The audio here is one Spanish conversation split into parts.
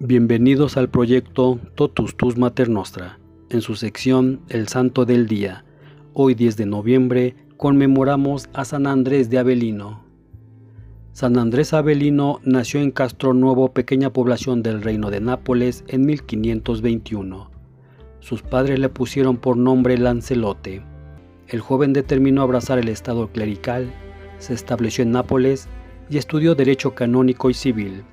Bienvenidos al proyecto Totus Tus Mater Nostra, en su sección El Santo del Día. Hoy 10 de noviembre conmemoramos a San Andrés de Avelino. San Andrés Avelino nació en Castro Nuevo, pequeña población del reino de Nápoles, en 1521. Sus padres le pusieron por nombre Lancelote. El joven determinó abrazar el estado clerical, se estableció en Nápoles y estudió derecho canónico y civil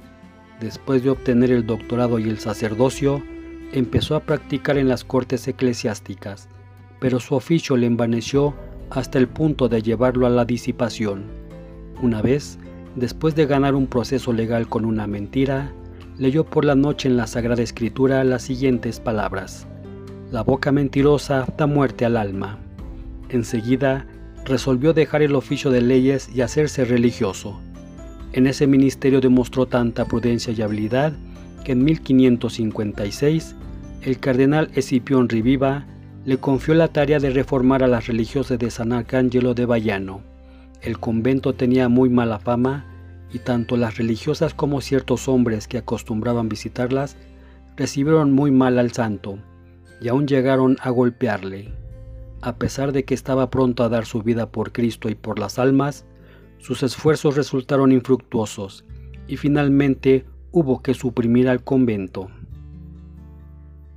Después de obtener el doctorado y el sacerdocio, empezó a practicar en las cortes eclesiásticas, pero su oficio le envaneció hasta el punto de llevarlo a la disipación. Una vez, después de ganar un proceso legal con una mentira, leyó por la noche en la Sagrada Escritura las siguientes palabras. La boca mentirosa da muerte al alma. Enseguida, resolvió dejar el oficio de leyes y hacerse religioso. En ese ministerio demostró tanta prudencia y habilidad que en 1556 el cardenal Escipión Riviva le confió la tarea de reformar a las religiosas de San Arcángelo de Bayano. El convento tenía muy mala fama y tanto las religiosas como ciertos hombres que acostumbraban visitarlas recibieron muy mal al santo y aún llegaron a golpearle. A pesar de que estaba pronto a dar su vida por Cristo y por las almas, sus esfuerzos resultaron infructuosos y finalmente hubo que suprimir al convento.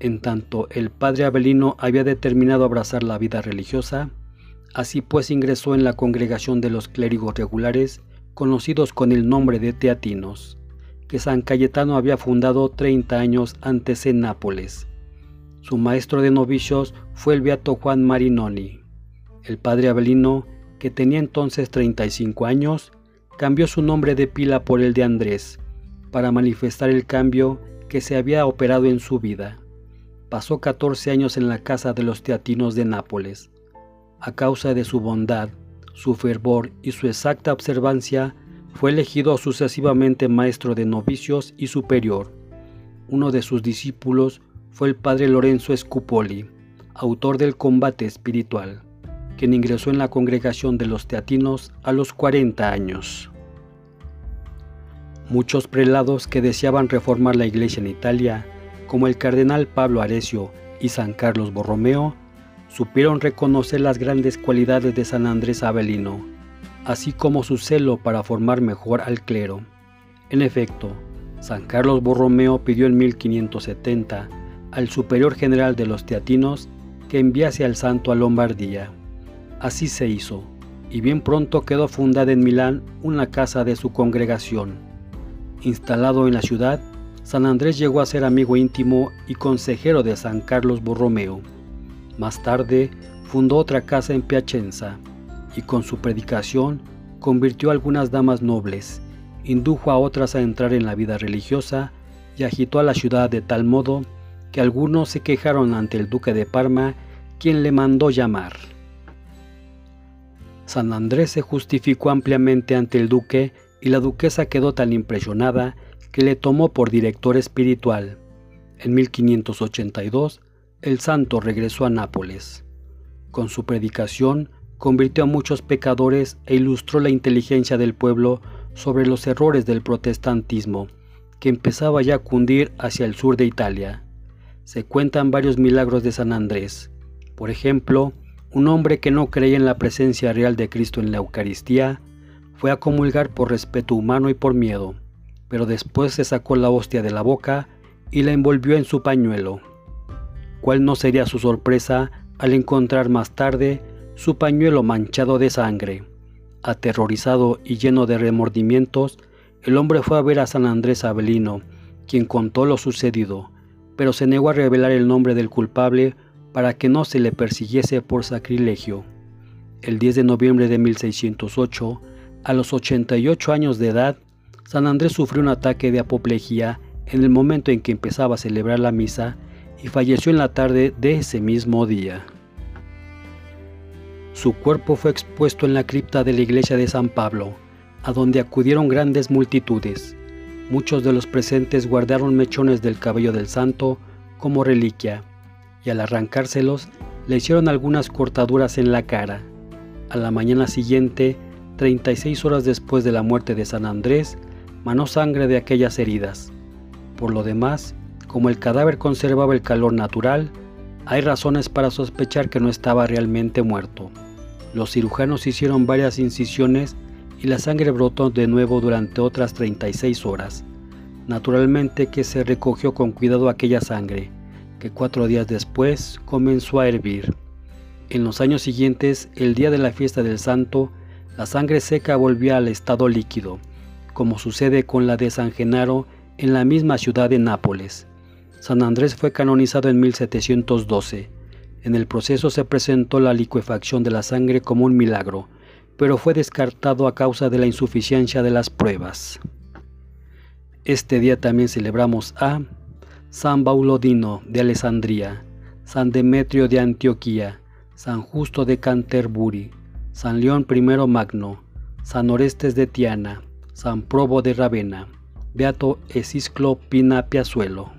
En tanto el padre Abelino había determinado abrazar la vida religiosa, así pues ingresó en la congregación de los clérigos regulares conocidos con el nombre de teatinos, que San Cayetano había fundado 30 años antes en Nápoles. Su maestro de novicios fue el beato Juan Marinoni. El padre Abelino que tenía entonces 35 años, cambió su nombre de pila por el de Andrés, para manifestar el cambio que se había operado en su vida. Pasó 14 años en la casa de los teatinos de Nápoles. A causa de su bondad, su fervor y su exacta observancia, fue elegido sucesivamente maestro de novicios y superior. Uno de sus discípulos fue el padre Lorenzo Scupoli, autor del combate espiritual quien ingresó en la congregación de los teatinos a los 40 años. Muchos prelados que deseaban reformar la iglesia en Italia, como el cardenal Pablo Arecio y San Carlos Borromeo, supieron reconocer las grandes cualidades de San Andrés Avelino, así como su celo para formar mejor al clero. En efecto, San Carlos Borromeo pidió en 1570 al superior general de los teatinos que enviase al santo a Lombardía. Así se hizo, y bien pronto quedó fundada en Milán una casa de su congregación. Instalado en la ciudad, San Andrés llegó a ser amigo íntimo y consejero de San Carlos Borromeo. Más tarde, fundó otra casa en Piacenza, y con su predicación convirtió a algunas damas nobles, indujo a otras a entrar en la vida religiosa y agitó a la ciudad de tal modo que algunos se quejaron ante el duque de Parma, quien le mandó llamar. San Andrés se justificó ampliamente ante el duque y la duquesa quedó tan impresionada que le tomó por director espiritual. En 1582, el santo regresó a Nápoles. Con su predicación, convirtió a muchos pecadores e ilustró la inteligencia del pueblo sobre los errores del protestantismo, que empezaba ya a cundir hacia el sur de Italia. Se cuentan varios milagros de San Andrés. Por ejemplo, un hombre que no creía en la presencia real de Cristo en la Eucaristía fue a comulgar por respeto humano y por miedo, pero después se sacó la hostia de la boca y la envolvió en su pañuelo. ¿Cuál no sería su sorpresa al encontrar más tarde su pañuelo manchado de sangre? Aterrorizado y lleno de remordimientos, el hombre fue a ver a San Andrés Abelino, quien contó lo sucedido, pero se negó a revelar el nombre del culpable para que no se le persiguiese por sacrilegio. El 10 de noviembre de 1608, a los 88 años de edad, San Andrés sufrió un ataque de apoplejía en el momento en que empezaba a celebrar la misa y falleció en la tarde de ese mismo día. Su cuerpo fue expuesto en la cripta de la iglesia de San Pablo, a donde acudieron grandes multitudes. Muchos de los presentes guardaron mechones del cabello del santo como reliquia al arrancárselos le hicieron algunas cortaduras en la cara. A la mañana siguiente, 36 horas después de la muerte de San Andrés, manó sangre de aquellas heridas. Por lo demás, como el cadáver conservaba el calor natural, hay razones para sospechar que no estaba realmente muerto. Los cirujanos hicieron varias incisiones y la sangre brotó de nuevo durante otras 36 horas. Naturalmente que se recogió con cuidado aquella sangre, que cuatro días después comenzó a hervir. En los años siguientes, el día de la fiesta del santo, la sangre seca volvía al estado líquido, como sucede con la de San Genaro en la misma ciudad de Nápoles. San Andrés fue canonizado en 1712. En el proceso se presentó la liquefacción de la sangre como un milagro, pero fue descartado a causa de la insuficiencia de las pruebas. Este día también celebramos a San Baulodino de Alessandría, San Demetrio de Antioquía, San Justo de Canterbury, San León I Magno, San Orestes de Tiana, San Probo de Ravenna, Beato Esisclo Pina Piazuelo.